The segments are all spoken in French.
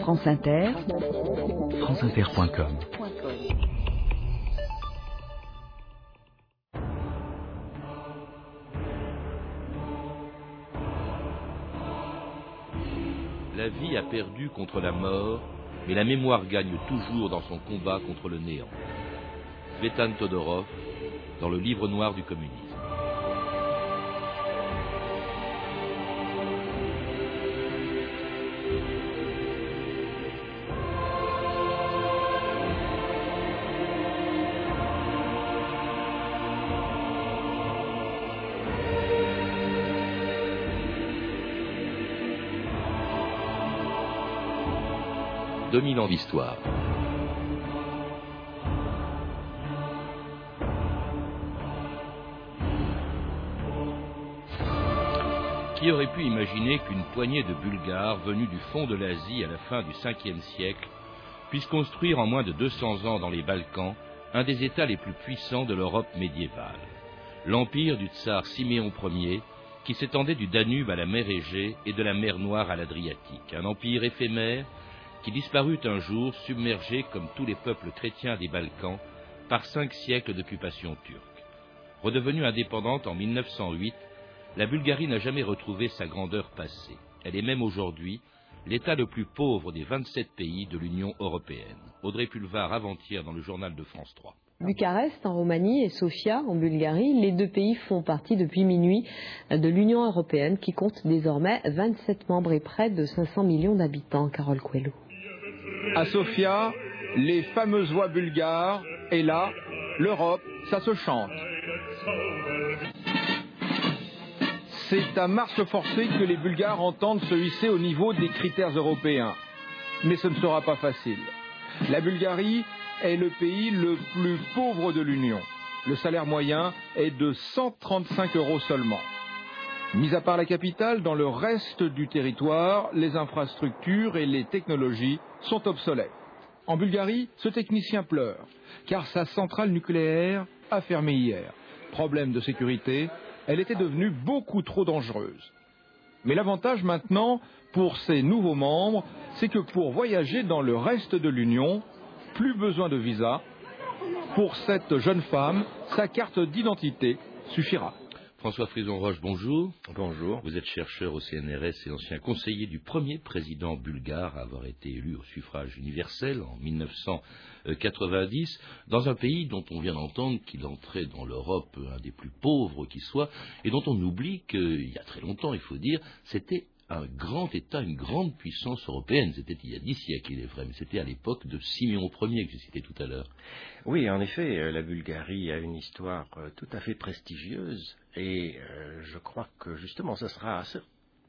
France Inter, franceinter.com. La vie a perdu contre la mort, mais la mémoire gagne toujours dans son combat contre le néant. Svetan Todorov, dans le livre noir du communisme. 2000 ans d'histoire. Qui aurait pu imaginer qu'une poignée de Bulgares venus du fond de l'Asie à la fin du 5e siècle puisse construire en moins de 200 ans dans les Balkans un des États les plus puissants de l'Europe médiévale, l'empire du tsar Siméon Ier, qui s'étendait du Danube à la mer Égée et de la mer Noire à l'Adriatique, un empire éphémère qui disparut un jour submergé, comme tous les peuples chrétiens des Balkans, par cinq siècles d'occupation turque. Redevenue indépendante en 1908, la Bulgarie n'a jamais retrouvé sa grandeur passée. Elle est même aujourd'hui l'État le plus pauvre des 27 pays de l'Union européenne. Audrey Pulvar avant-hier dans le journal de France 3. Bucarest en Roumanie et Sofia en Bulgarie, les deux pays font partie depuis minuit de l'Union européenne qui compte désormais 27 membres et près de 500 millions d'habitants. Carole Coelho. À Sofia, les fameuses voix bulgares, et là, l'Europe, ça se chante. C'est à marche forcée que les Bulgares entendent se hisser au niveau des critères européens. Mais ce ne sera pas facile. La Bulgarie est le pays le plus pauvre de l'Union. Le salaire moyen est de 135 euros seulement. Mis à part la capitale, dans le reste du territoire, les infrastructures et les technologies sont obsolètes. En Bulgarie, ce technicien pleure, car sa centrale nucléaire a fermé hier. Problème de sécurité, elle était devenue beaucoup trop dangereuse. Mais l'avantage maintenant, pour ces nouveaux membres, c'est que pour voyager dans le reste de l'Union, plus besoin de visa. Pour cette jeune femme, sa carte d'identité suffira. François Frison-Roche, bonjour. Bonjour. Vous êtes chercheur au CNRS et ancien conseiller du premier président bulgare à avoir été élu au suffrage universel en 1990, dans un pays dont on vient d'entendre qu'il entrait dans l'Europe un des plus pauvres qui soit, et dont on oublie qu'il y a très longtemps, il faut dire, c'était un grand État, une grande puissance européenne. C'était il y a dix siècles, il est vrai, mais c'était à l'époque de Simeon Ier que j'ai cité tout à l'heure. Oui, en effet, euh, la Bulgarie a une histoire euh, tout à fait prestigieuse et euh, je crois que justement ce sera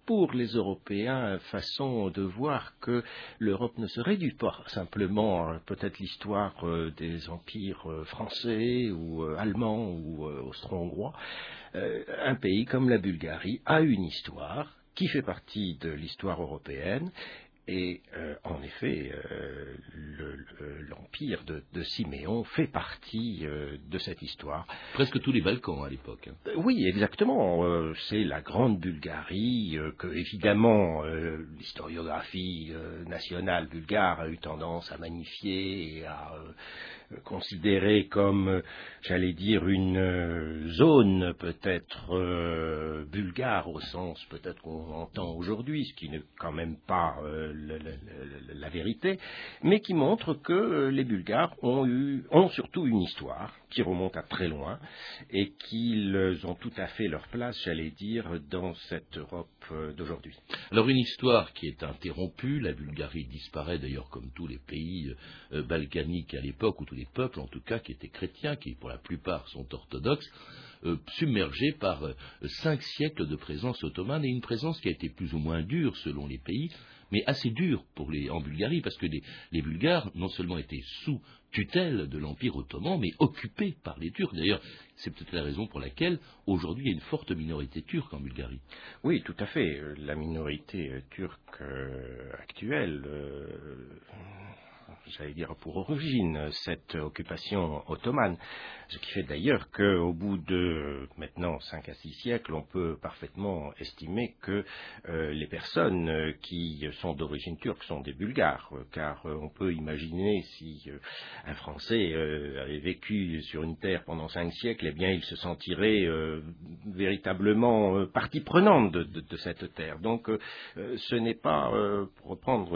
pour les Européens façon de voir que l'Europe ne se réduit pas simplement peut-être l'histoire des empires français ou allemands ou austro-hongrois. un pays comme la Bulgarie a une histoire qui fait partie de l'histoire européenne. Et euh, en effet, euh, l'empire de, Siméon fait partie euh, de cette histoire. Presque tous les Balkans à l'époque. Hein. oui, exactement. C'est la grande Bulgarie que, évidemment, l'historiographie nationale bulgare a eu tendance à magnifier et à considéré comme, j'allais dire, une euh, zone peut-être euh, bulgare au sens peut-être qu'on entend aujourd'hui, ce qui n'est quand même pas euh, la vérité, mais qui montre que les Bulgares ont, eu, ont surtout une histoire qui remonte à très loin et qu'ils ont tout à fait leur place, j'allais dire, dans cette Europe d'aujourd'hui. Alors une histoire qui est interrompue, la Bulgarie disparaît d'ailleurs comme tous les pays balkaniques à l'époque, ou peuples en tout cas qui étaient chrétiens, qui pour la plupart sont orthodoxes, euh, submergés par euh, cinq siècles de présence ottomane et une présence qui a été plus ou moins dure selon les pays, mais assez dure les, en Bulgarie, parce que les, les Bulgares non seulement étaient sous tutelle de l'Empire ottoman, mais occupés par les Turcs. D'ailleurs, c'est peut-être la raison pour laquelle aujourd'hui il y a une forte minorité turque en Bulgarie. Oui, tout à fait. La minorité turque actuelle j'allais dire pour origine, cette occupation ottomane. Ce qui fait d'ailleurs qu'au bout de maintenant 5 à 6 siècles, on peut parfaitement estimer que les personnes qui sont d'origine turque sont des Bulgares, car on peut imaginer si un Français avait vécu sur une terre pendant cinq siècles, eh bien il se sentirait véritablement partie prenante de, cette terre. Donc ce n'est pas, pour reprendre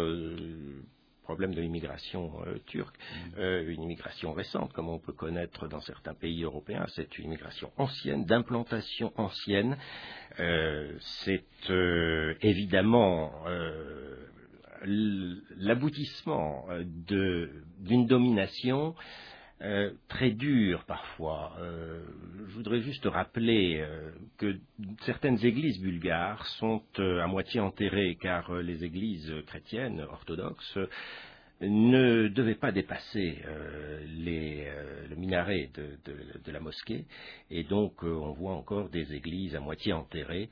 problème de l'immigration euh, turque, mm. euh, une immigration récente, comme on peut connaître dans certains pays européens, c'est une immigration ancienne, d'implantation ancienne. Euh, c'est évidemment l'aboutissement d'une domination euh, très dur parfois. Euh, je voudrais juste rappeler euh, que certaines églises bulgares sont à moitié enterrées car les églises chrétiennes orthodoxes ne devait pas dépasser euh, les, euh, le minaret de, la mosquée, et donc euh, on voit encore des églises à moitié enterrées,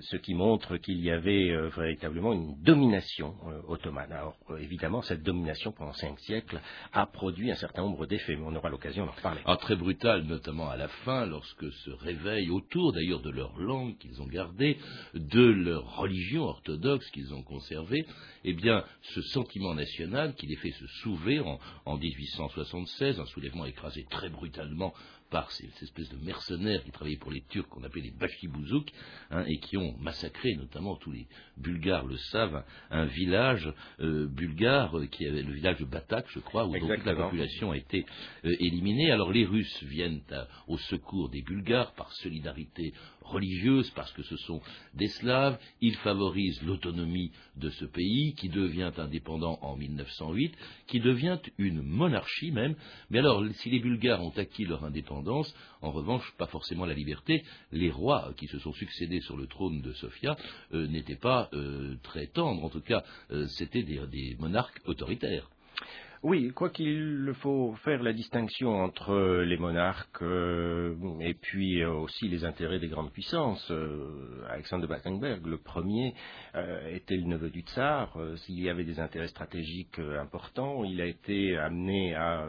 ce qui montre qu'il y avait véritablement une domination ottomane. Alors évidemment, cette domination pendant cinq siècles a produit un certain nombre d'effets, mais on aura l'occasion d'en reparler. Ah, très brutal, notamment à la fin, lorsque se réveille autour d'ailleurs de leur langue qu'ils ont gardée, de leur religion orthodoxe qu'ils ont conservée, eh bien, ce sentiment national qui les fait se soulever en, en 1876, un soulèvement écrasé très brutalement par ces, espèces de mercenaires qui travaillaient pour les Turcs qu'on appelait les Bachibouzouk hein, et qui ont massacré, notamment tous les Bulgares le savent, un village euh, bulgare euh, qui avait le village de Batak, je crois, où toute la population a été euh, éliminée. Alors les Russes viennent au secours des Bulgares par solidarité religieuse, parce que ce sont des Slaves. Ils favorisent l'autonomie de ce pays qui devient indépendant en 1908, qui devient une monarchie même. Mais alors, si les Bulgares ont acquis leur indépendance, en revanche, pas forcément la liberté. Les rois qui se sont succédés sur le trône de Sofia euh, n'étaient pas euh, très tendres, en tout cas, euh, c'étaient des monarques autoritaires. Oui, quoi qu'il faut faire la distinction entre les monarques euh, et puis euh, aussi les intérêts des grandes puissances. Euh, Alexandre de Battenberg, le premier, était le neveu du tsar. S'il y avait des intérêts stratégiques importants, il a été amené à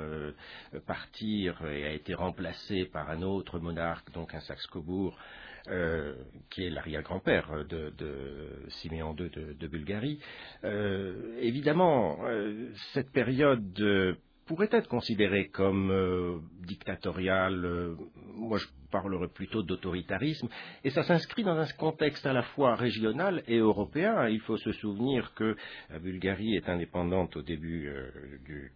partir et a été remplacé par un autre monarque, donc un Saxe-Cobourg, euh, qui est l'arrière-grand-père de, Siméon II de, Bulgarie. Euh, évidemment, euh, cette période pourrait être considérée comme dictatoriale. moi, parlerait plutôt d'autoritarisme, et ça s'inscrit dans un contexte à la fois régional et européen. Il faut se souvenir que la Bulgarie est indépendante au début euh, du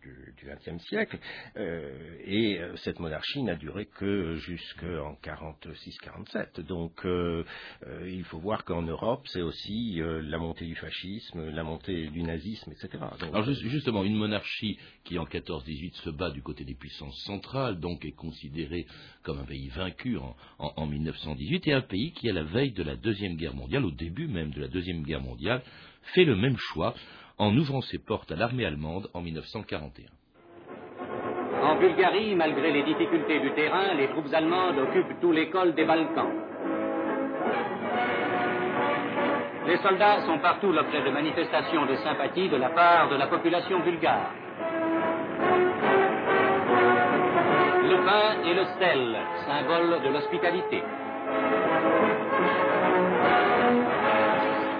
XXe siècle, euh, et euh, cette monarchie n'a duré que jusqu'en 46-47. Donc il faut voir qu'en Europe, c'est aussi la montée du fascisme, la montée du nazisme, etc. Alors justement, une monarchie qui en 14-18 se bat du côté des puissances centrales, donc est considérée comme un pays vaincu en, 1918, et un pays qui, à la veille de la Deuxième Guerre mondiale, au début même de la Deuxième Guerre mondiale, fait le même choix en ouvrant ses portes à l'armée allemande en 1941. En Bulgarie, malgré les difficultés du terrain, les troupes allemandes occupent tout l'école des Balkans. Les soldats sont partout l'objet de manifestations de sympathie de la part de la population bulgare. Le vin et le sel, symbole de l'hospitalité.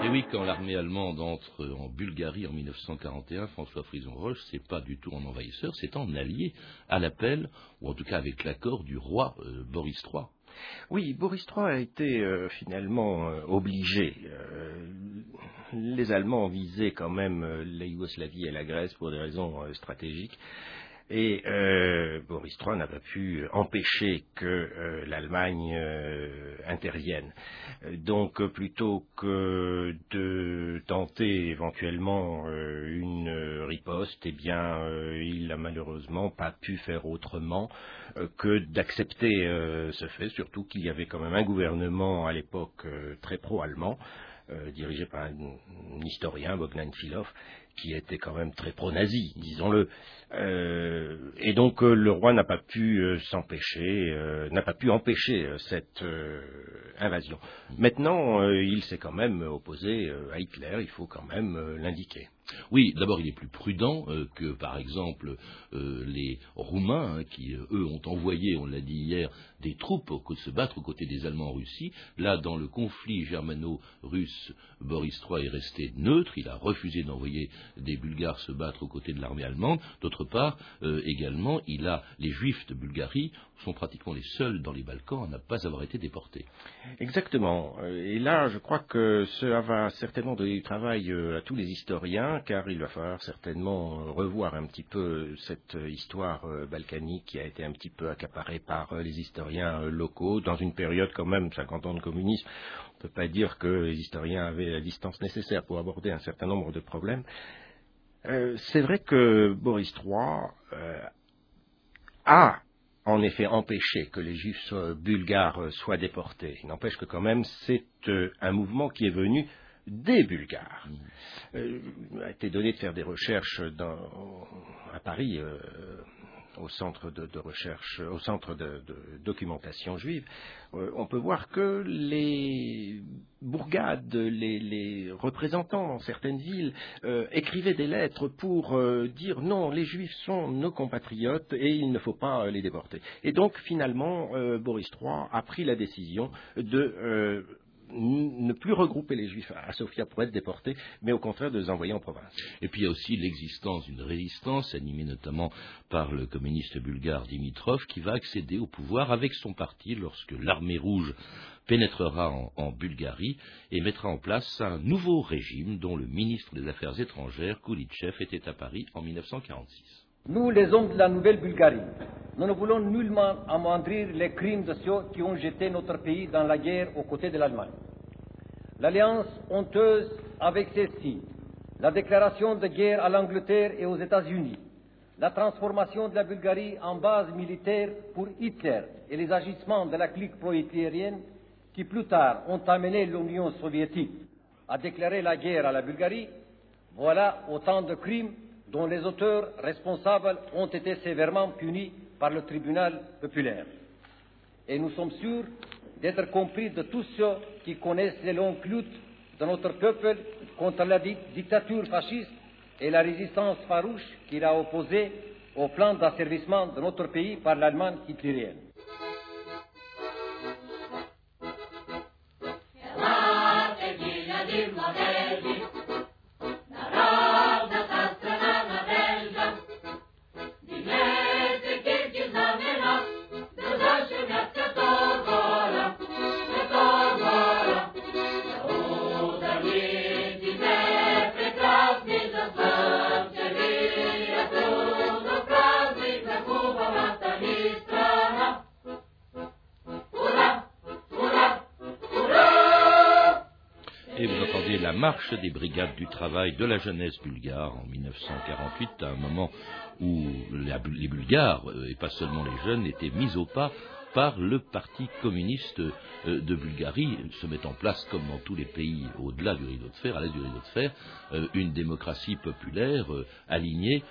Et oui, quand l'armée allemande entre en Bulgarie en 1941, François Frison Roche, c'est pas du tout en envahisseur, c'est en allié à l'appel, ou en tout cas avec l'accord du roi euh, Boris III. Oui, Boris III a été euh, finalement euh, obligé. les Allemands visaient quand même la Yougoslavie et la Grèce pour des raisons stratégiques. Et euh, Boris III n'a pu empêcher que euh, l'Allemagne euh, intervienne. Donc plutôt que de tenter éventuellement une riposte, eh bien il n'a malheureusement pas pu faire autrement que d'accepter ce fait, surtout qu'il y avait quand même un gouvernement à l'époque très pro-allemand. dirigé par un, historien, Bogdan Filov, qui était quand même très pro-nazi, disons-le. Euh, et donc euh, le roi n'a pas pu euh, s'empêcher, n'a pas pu empêcher cette invasion. Maintenant, il s'est quand même opposé à Hitler, il faut quand même l'indiquer. Oui, d'abord, il est plus prudent que, par exemple, les Roumains, hein, qui, eux, ont envoyé, on l'a dit hier, des troupes pour se battre aux côtés des Allemands en Russie. Là, dans le conflit germano-russe, Boris III est resté neutre. Il a refusé d'envoyer des Bulgares se battre aux côtés de l'armée allemande. D'autre part, également, il a les Juifs de Bulgarie sont pratiquement les seuls dans les Balkans à ne pas avoir été déportés. Exactement. Et là, je crois que cela va certainement donner du travail à tous les historiens car il va falloir certainement revoir un petit peu cette histoire euh, balkanique qui a été un petit peu accaparée par euh, les historiens euh, locaux dans une période quand même 50 ans de communisme. Ne pas dire que les historiens avaient la distance nécessaire pour aborder un certain nombre de problèmes. c'est vrai que Boris III a en effet empêché que les juifs bulgares soient déportés. Il n'empêche que quand même c'est un mouvement qui est venu des Bulgares. Euh, il a été donné de faire des recherches à Paris, euh, au centre de, recherche, au centre de, documentation juive. Euh, on peut voir que les bourgades, les, représentants certaines villes écrivaient des lettres pour dire non, les juifs sont nos compatriotes et il ne faut pas les déporter. Et donc finalement, Boris III a pris la décision de ne plus regrouper les juifs à Sofia pour être déportés, mais au contraire de les envoyer en province. Et puis il y a aussi l'existence d'une résistance animée notamment par le communiste bulgare Dimitrov qui va accéder au pouvoir avec son parti lorsque l'armée rouge pénétrera en, Bulgarie et mettra en place un nouveau régime dont le ministre des Affaires étrangères, Koulitchev, était à Paris en 1946. Nous, les hommes de la nouvelle Bulgarie, nous ne voulons nullement amoindrir les crimes de ceux qui ont jeté notre pays dans la guerre aux côtés de l'Allemagne. L'alliance honteuse avec celle-ci, la déclaration de guerre à l'Angleterre et aux États-Unis, la transformation de la Bulgarie en base militaire pour Hitler et les agissements de la clique pro-hitlérienne qui plus tard ont amené l'Union soviétique à déclarer la guerre à la Bulgarie, voilà autant de crimes dont les auteurs responsables ont été sévèrement punis par le tribunal populaire. Et nous sommes sûrs d'être compris de tous ceux qui connaissent les longues luttes de notre peuple contre la dictature fasciste et la résistance farouche qu'il a opposée au plan d'asservissement de notre pays par l'Allemagne hitlérienne. Marche des brigades du travail de la jeunesse bulgare en 1948, à un moment où les Bulgares, euh, et pas seulement les jeunes, étaient mis au pas par le Parti communiste euh, de Bulgarie, se met en place, comme dans tous les pays au-delà du rideau de fer, à l'aide du rideau de fer, euh, une démocratie populaire alignée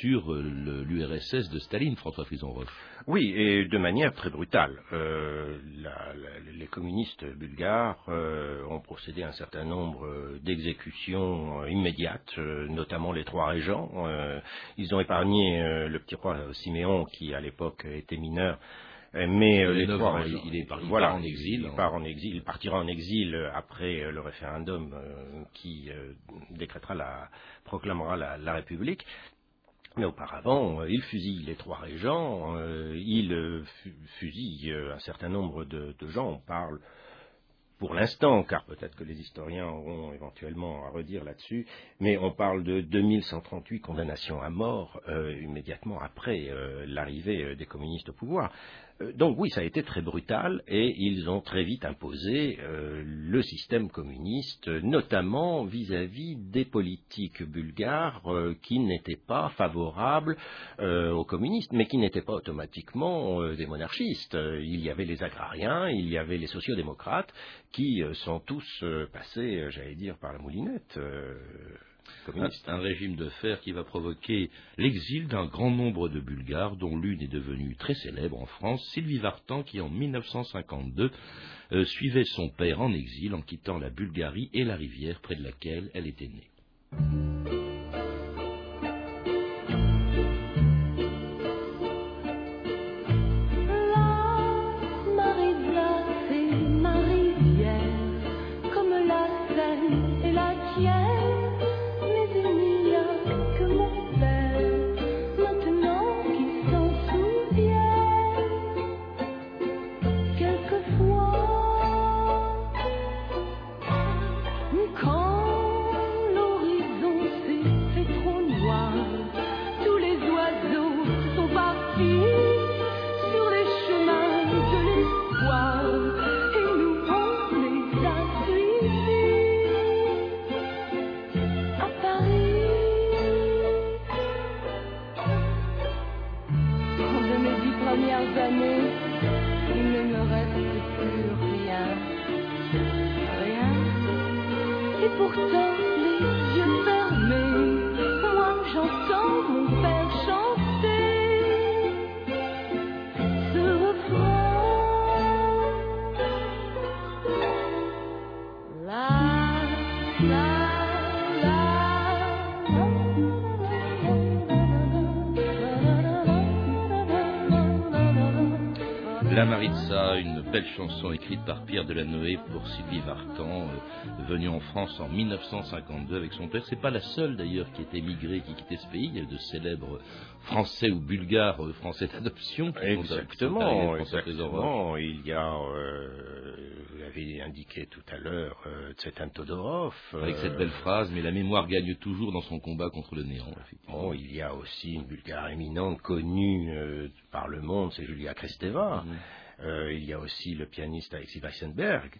sur l'URSS de Staline, François Frison-Roche. Oui, et de manière très brutale. les communistes bulgares ont procédé à un certain nombre d'exécutions immédiates, notamment les trois régents. ils ont épargné le petit roi Siméon, qui à l'époque était mineur, mais les trois, il, est voilà, en exil. Il, part en exil. Il partira en exil après le référendum qui décrétera la, proclamera la, République. Mais auparavant, il fusille les trois régents, il fusille un certain nombre de, gens. On parle pour l'instant, car peut-être que les historiens auront éventuellement à redire là-dessus, mais on parle de 2138 condamnations à mort euh, immédiatement après euh, l'arrivée euh, des communistes au pouvoir. Euh, donc oui, ça a été très brutal et ils ont très vite imposé euh, le système communiste, notamment vis-à-vis des politiques bulgares euh, qui n'étaient pas favorables aux communistes, mais qui n'étaient pas automatiquement des monarchistes. Il y avait les agrariens, il y avait les sociodémocrates qui sont tous passés, j'allais dire, par la moulinette. Un, régime de fer qui va provoquer l'exil d'un grand nombre de Bulgares, dont l'une est devenue très célèbre en France, Sylvie Vartan, qui en 1952 euh, suivait son père en exil en quittant la Bulgarie et la rivière près de laquelle elle était née. Premières années, il ne me reste plus rien. Rien. Et pourtant, Maritza, une belle chanson écrite par Pierre Delanoë pour Sylvie Vartan, euh, venue en France en 1952 avec son père. C'est pas la seule d'ailleurs qui est émigrée, qui quittait ce pays. Il y a de célèbres français ou bulgares, euh, français d'adoption. qui sont- qui sont arrivés Exactement, exactement. Il y a, euh, l'avez indiqué tout à l'heure, euh, Tsetan Todorov. Avec euh, cette belle phrase, mais la mémoire gagne toujours dans son combat contre le néant. Bon, il y a aussi une Bulgare éminente connue euh, par le monde, c'est Julia Kristeva. Mhm. Euh, il y a aussi le pianiste Alexis Weissenberg.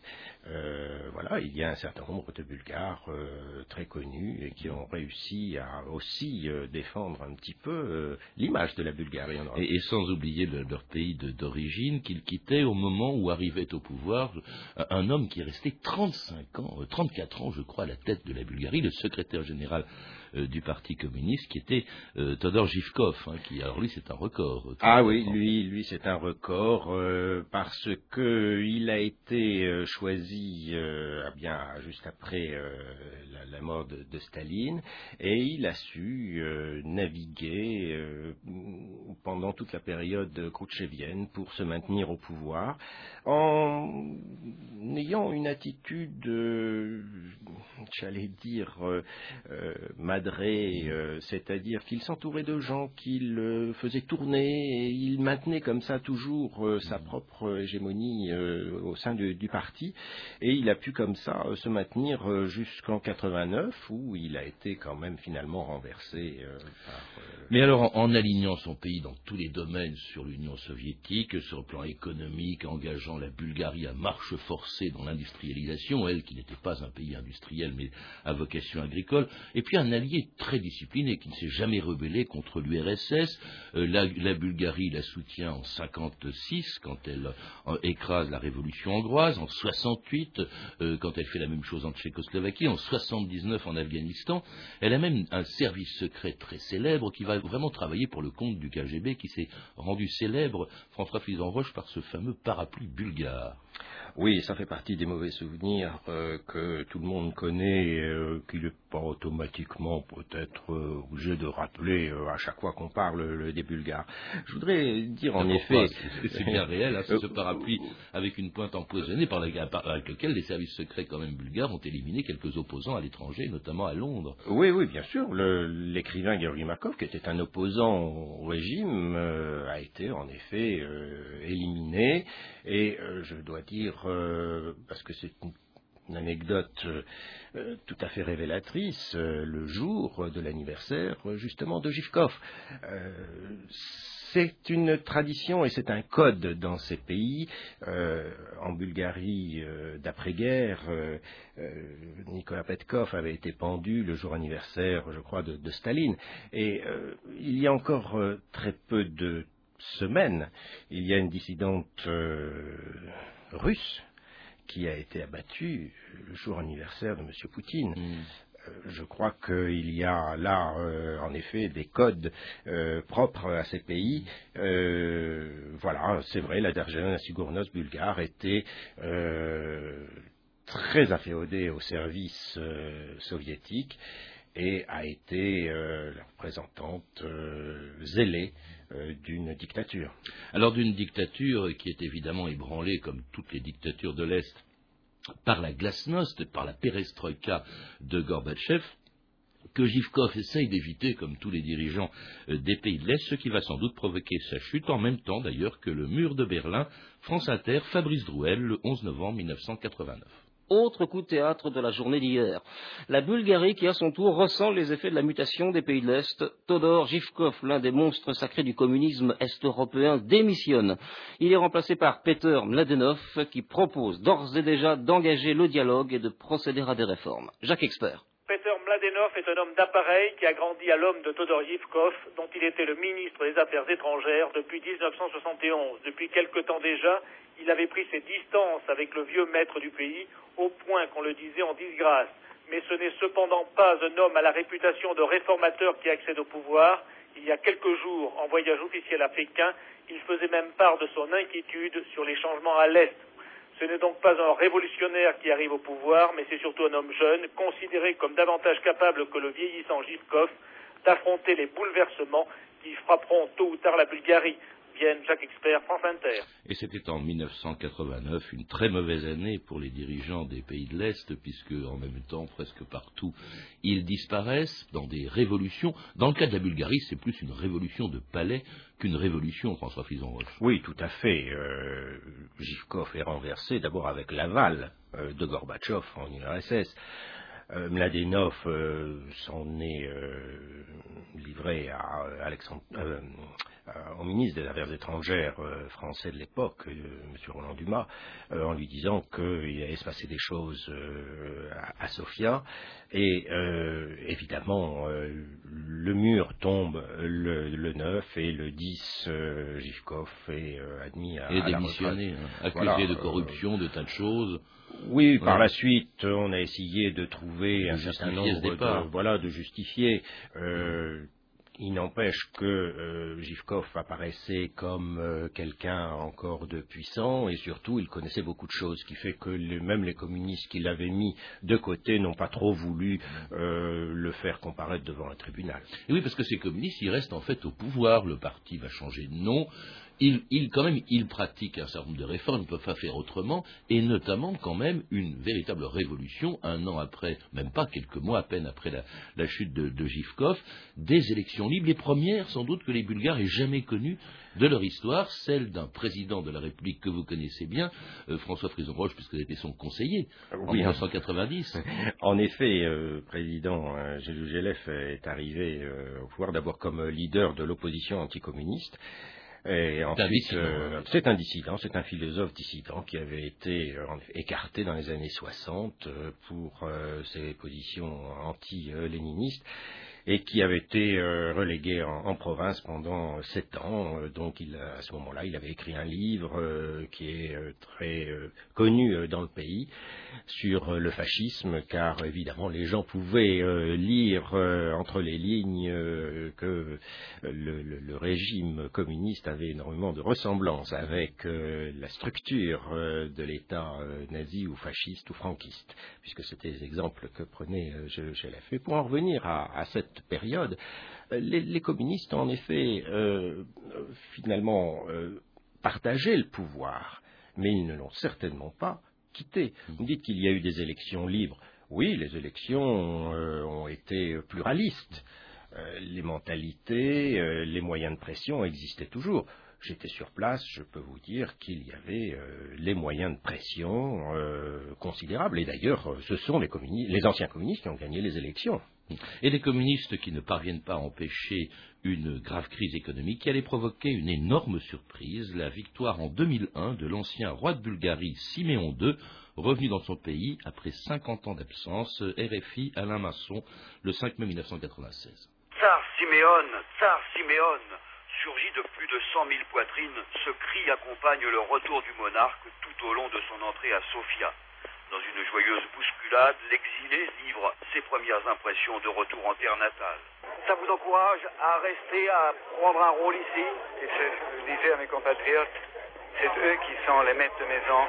Euh, voilà, il y a un certain nombre de Bulgares euh, très connus et qui ont réussi à aussi défendre un petit peu l'image de la Bulgarie. Et, sans oublier le- leur pays d'origine qu'ils quittaient au moment où arrivait au pouvoir un homme qui est resté 35 ans, euh, 34 ans je crois à la tête de la Bulgarie, le secrétaire général du Parti communiste qui était euh, Todor Zhivkov, hein, qui alors lui c'est un record. euh, Ah oui, 34 ans. lui, lui c'est un record euh, parce que il a été euh, choisi euh, ah bien juste après euh, la, la mort de, de Staline et il a su euh, naviguer euh, pendant toute la période khrouchtchevienne pour se maintenir au pouvoir en ayant une attitude, euh, j'allais dire, euh, euh, madré, euh, c'est-à-dire qu'il s'entourait de gens qu'il faisait tourner et il maintenait comme ça toujours euh, sa propre hégémonie au sein du, du parti. Et il a pu comme ça se maintenir jusqu'en 89 où il a été quand même finalement renversé par... Mais alors, en, en alignant son pays dans tous les domaines sur l'Union soviétique, sur le plan économique, engageant la Bulgarie à marche forcée dans l'industrialisation, elle qui n'était pas un pays industriel mais à vocation agricole, et puis un allié très discipliné qui ne s'est jamais rebellé contre l'URSS. Euh, la, Bulgarie la soutient en 56 quand elle euh, écrase la révolution hongroise, en 68 euh, quand elle fait la même chose en Tchécoslovaquie, en 79 en Afghanistan. Elle a même un service secret très célèbre qui va vraiment travailler pour le compte du KGB qui s'est rendu célèbre, François Flisan-Roche, par ce fameux parapluie bulgare. Oui, ça fait partie des mauvais souvenirs que tout le monde connaît, euh, qu'il n'est pas automatiquement peut-être euh, obligé de rappeler euh, à chaque fois qu'on parle le- des Bulgares. Je voudrais dire en effet... C'est- C'est bien réel, hein, ce parapluie avec une pointe empoisonnée par la- par- avec lequel les services secrets quand même bulgares ont éliminé quelques opposants à l'étranger, notamment à Londres. Oui, oui, bien sûr. L'écrivain Georgi Makov, qui était un opposant au régime, euh, a été en effet euh, éliminé. Et euh, je dois dire, parce que c'est une, une anecdote euh, euh, tout à fait révélatrice, euh, le jour de l'anniversaire justement de Givkov. C'est une tradition et c'est un code dans ces pays. En Bulgarie, d'après-guerre, Nicolas Petkov avait été pendu le jour anniversaire, je crois, de, de Staline. Et il y a encore très peu de semaines, il y a une dissidente russe qui a été abattue le jour anniversaire de M. Poutine. Euh, Je crois qu'il y a là, euh, en effet, des codes euh, propres à ces pays. Euh, voilà, c'est vrai, la Darjana Sigurnos bulgare était très inféodée au service soviétique et a été la représentante zélée euh, d'une dictature. Alors d'une dictature qui est évidemment ébranlée, comme toutes les dictatures de l'Est, par la glasnost, par la perestroïka de Gorbatchev, que Givkov essaye d'éviter, comme tous les dirigeants euh, des pays de l'Est, ce qui va sans doute provoquer sa chute, en même temps d'ailleurs que le mur de Berlin. France Inter, Fabrice Drouel, le 11 novembre 1989. Autre coup de théâtre de la journée d'hier. La Bulgarie, qui à son tour ressent les effets de la mutation des pays de l'Est. Todor Zhivkov, l'un des monstres sacrés du communisme est-européen, démissionne. Il est remplacé par Peter Mladenov, qui propose d'ores et déjà d'engager le dialogue et de procéder à des réformes. Jacques Expert. Peter Mladenov est un homme d'appareil qui a grandi à l'homme de Todor Yevkov, dont il était le ministre des Affaires étrangères depuis 1971. Depuis quelque temps déjà, il avait pris ses distances avec le vieux maître du pays, au point qu'on le disait en disgrâce. Mais ce n'est cependant pas un homme à la réputation de réformateur qui accède au pouvoir. Il y a quelques jours, en voyage officiel à Pékin, il faisait même part de son inquiétude sur les changements à l'Est. Ce n'est donc pas un révolutionnaire qui arrive au pouvoir, mais c'est surtout un homme jeune, considéré comme davantage capable que le vieillissant Givkov d'affronter les bouleversements qui frapperont tôt ou tard la Bulgarie. Vienne, Jacques Expert, France Inter. Et c'était en 1989 une très mauvaise année pour les dirigeants des pays de l'Est, puisque en même temps, presque partout, ils disparaissent dans des révolutions. Dans le cas de la Bulgarie, c'est plus une révolution de palais qu'une révolution, François Fison-Roche. Oui, tout à fait. Euh, Givkov est renversé d'abord avec l'aval euh, de Gorbatchev en URSS. Euh, Mladenov euh, s'en est euh, livré à Alexandre, au ministre des Affaires étrangères français de l'époque, M. Roland Dumas, en lui disant qu'il allait se passer des choses à, Sofia. Et évidemment, le mur tombe le, le, 9 et le 10, Givkov est admis à, et à démissionné, hein, accusé voilà, de corruption, de tas de choses. Oui, par la suite, on a essayé de trouver de un certain nombre de, voilà, de justifier. Euh, il n'empêche que euh, Givkov apparaissait comme euh, quelqu'un encore de puissant et surtout il connaissait beaucoup de choses, ce qui fait que les, même les communistes qui l'avaient mis de côté n'ont pas trop voulu euh, le faire comparaître devant un tribunal. Et oui, parce que ces communistes, ils restent en fait au pouvoir. Le parti va changer de nom ils, quand même, ils pratiquent un certain nombre de réformes, ils ne peuvent pas faire autrement, et notamment quand même une véritable révolution, un an après, même pas quelques mois à peine après la, la chute de, de Givkov, des élections libres, les premières sans doute que les Bulgares aient jamais connues de leur histoire, celle d'un président de la République que vous connaissez bien, euh, François Frison-Roche, puisque vous étiez son conseiller en oui, 1990. En effet, euh, président euh, est arrivé euh, au pouvoir d'abord comme leader de l'opposition anticommuniste. Et ensuite, euh, c'est un dissident, c'est un philosophe dissident qui avait été euh, écarté dans les années 60 euh, pour euh, ses positions anti-léninistes et qui avait été euh, relégué en, province pendant sept ans. Euh, donc, il, à ce moment-là, il avait écrit un livre euh, qui est très connu dans le pays sur le fascisme, car évidemment, les gens pouvaient lire entre les lignes que le, régime communiste avait énormément de ressemblances avec la structure de l'État nazi ou fasciste ou franquiste, puisque c'était les exemples que prenait Gelef. Et pour en revenir à cette période, les, les, communistes ont en effet euh, finalement euh, partagé le pouvoir, mais ils ne l'ont certainement pas quitté. Vous dites qu'il y a eu des élections libres. Oui, les élections euh, ont été pluralistes. Euh, les mentalités, euh, les moyens de pression existaient toujours. J'étais sur place, je peux vous dire qu'il y avait euh, les moyens de pression euh, considérables. Et d'ailleurs, ce sont les, les, anciens communistes qui ont gagné les élections. Et les communistes qui ne parviennent pas à empêcher une grave crise économique qui allait provoquer une énorme surprise, la victoire en 2001 de l'ancien roi de Bulgarie Siméon II, revenu dans son pays après 50 ans d'absence, RFI Alain Masson, le 5 mai 1996. Tsar Siméon, Tsar Siméon, surgit de plus de 100 000 poitrines, ce cri accompagne le retour du monarque tout au long de son entrée à Sofia. Dans une joyeuse bousculade, l'exilé livre ses premières impressions de retour en terre natale. Ça vous encourage à rester, à prendre un rôle ici Et c'est ce que je disais à mes compatriotes, c'est eux qui sont les maîtres de maison,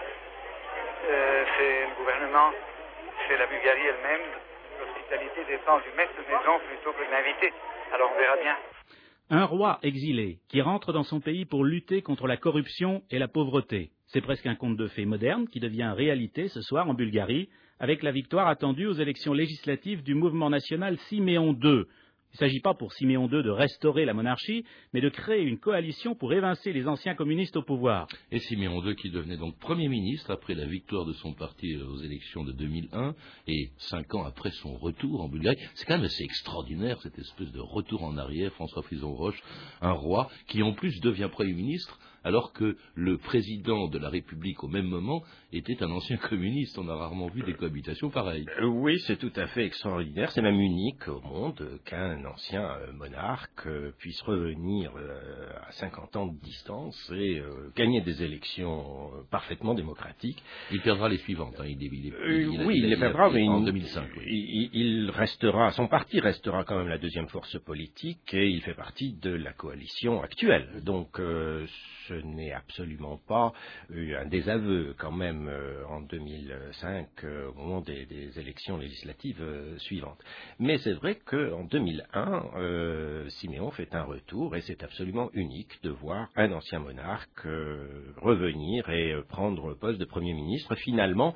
euh, c'est le gouvernement, c'est la Bulgarie elle-même. L'hospitalité dépend du maître de maison plutôt que de l'invité. Alors on verra bien. Un roi exilé qui rentre dans son pays pour lutter contre la corruption et la pauvreté. C'est presque un conte de fées moderne qui devient réalité ce soir en Bulgarie avec la victoire attendue aux élections législatives du mouvement national Siméon II. Il ne s'agit pas pour Siméon II de restaurer la monarchie, mais de créer une coalition pour évincer les anciens communistes au pouvoir. Et Siméon II qui devenait donc Premier ministre après la victoire de son parti aux élections de 2001 et cinq ans après son retour en Bulgarie. C'est quand même assez extraordinaire cette espèce de retour en arrière, François Frison-Roche, un roi qui en plus devient Premier ministre alors que le président de la République au même moment était un ancien communiste. On a rarement vu des cohabitations pareilles. Euh, oui, c'est tout à fait extraordinaire. C'est même unique au monde qu'un ancien euh, monarque euh, puisse revenir à 50 ans de distance et gagner des élections parfaitement démocratiques. Il perdra les suivantes. Hein. Il, oui, il, les perdra, mais en 2005. Il, restera, son parti restera quand même la deuxième force politique et il fait partie de la coalition actuelle. Donc, ce n'est absolument pas un désaveu quand même euh, en 2005 euh, au moment des, élections législatives euh, suivantes. Mais c'est vrai qu'en 2001, Siméon fait un retour et c'est absolument unique de voir un ancien monarque revenir et prendre le poste de Premier ministre. Finalement,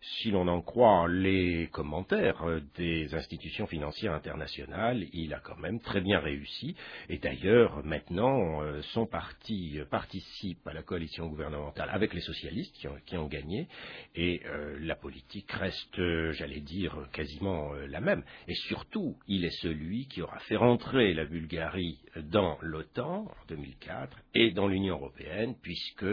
si l'on en croit les commentaires euh, des institutions financières internationales, il a quand même très bien réussi. Et d'ailleurs, maintenant, euh, son parti participe à la coalition gouvernementale avec les socialistes qui ont, gagné. Et euh, la politique reste, j'allais dire, quasiment la même. Et surtout, il est celui qui aura fait rentrer la Bulgarie dans l'OTAN en 2004 et dans l'Union européenne, puisque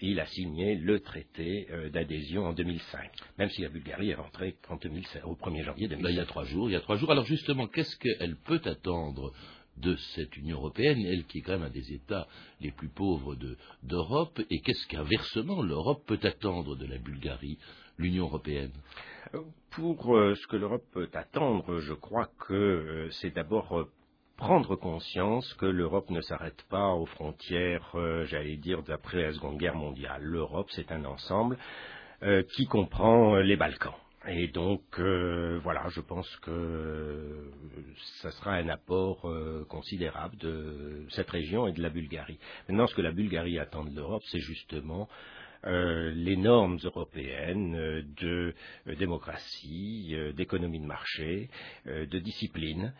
il a signé le traité euh, d'adhésion en 2005, même si la Bulgarie est rentrée en 2005, au 1er janvier 2005. il y a trois jours, il y a trois jours. Alors justement, qu'est-ce qu'elle peut attendre de cette Union européenne, elle qui est quand même un des États les plus pauvres d'Europe, et qu'est-ce qu'inversement l'Europe peut attendre de la Bulgarie, l'Union européenne? Pour euh, ce que l'Europe peut attendre, je crois que euh, c'est d'abord prendre conscience que l'Europe ne s'arrête pas aux frontières, euh, j'allais dire, d'après la Seconde Guerre mondiale. L'Europe, c'est un ensemble euh, qui comprend euh, les Balkans. Et donc, voilà, je pense que ça sera un apport considérable de cette région et de la Bulgarie. Maintenant, ce que la Bulgarie attend de l'Europe, c'est justement les normes européennes euh, de euh, démocratie, d'économie de marché, de discipline,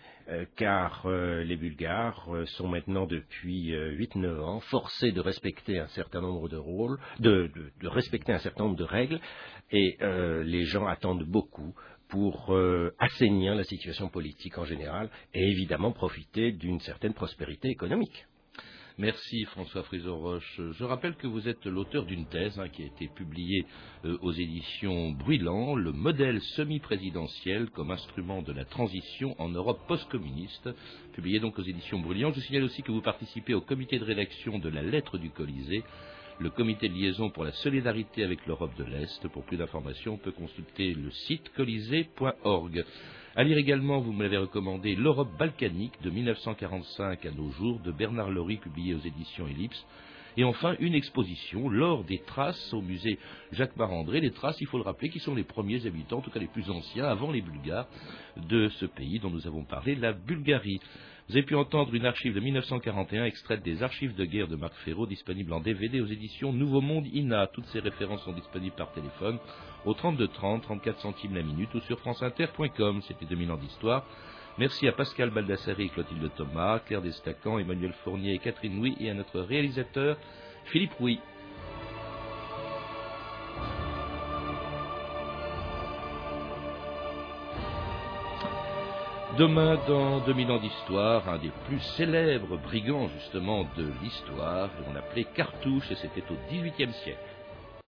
car les Bulgares sont maintenant depuis 8-9 ans forcés de respecter un certain nombre de rôles, de, respecter un certain nombre de règles, et les gens attendent beaucoup pour assainir la situation politique en général et évidemment profiter d'une certaine prospérité économique. Merci François Frison-Roche. Je rappelle que vous êtes l'auteur d'une thèse hein, qui a été publiée euh, aux éditions Brûlant, le modèle semi-présidentiel comme instrument de la transition en Europe post-communiste, publié donc aux éditions Brûlant. Je signale aussi que vous participez au comité de rédaction de la lettre du Colisée, le comité de liaison pour la solidarité avec l'Europe de l'Est. Pour plus d'informations, on peut consulter le site colisée.org. À lire également, vous me l'avez recommandé, L'Europe balkanique de 1945 à nos jours de Bernard Laurie, publié aux éditions Ellipse. Et enfin, une exposition, l'or des traces au musée Jacques Marandré. Les traces, il faut le rappeler, qui sont les premiers habitants, en tout cas les plus anciens, avant les Bulgares, de ce pays dont nous avons parlé, la Bulgarie. Vous avez pu entendre une archive de 1941 extraite des archives de guerre de Marc Ferraud, disponible en DVD aux éditions Nouveau Monde INA. Toutes ces références sont disponibles par téléphone au 32 30, 34 centimes la minute ou sur franceinter.com. C'était 2000 ans d'histoire. Merci à Pascal Baldassari Clotilde Thomas, Claire Destacan, Emmanuel Fournier et Catherine Louis et à notre réalisateur Philippe Rouy. Demain, dans 2000 ans d'histoire, un des plus célèbres brigands justement de l'histoire, on l'appelait Cartouche et c'était au XVIIIe siècle.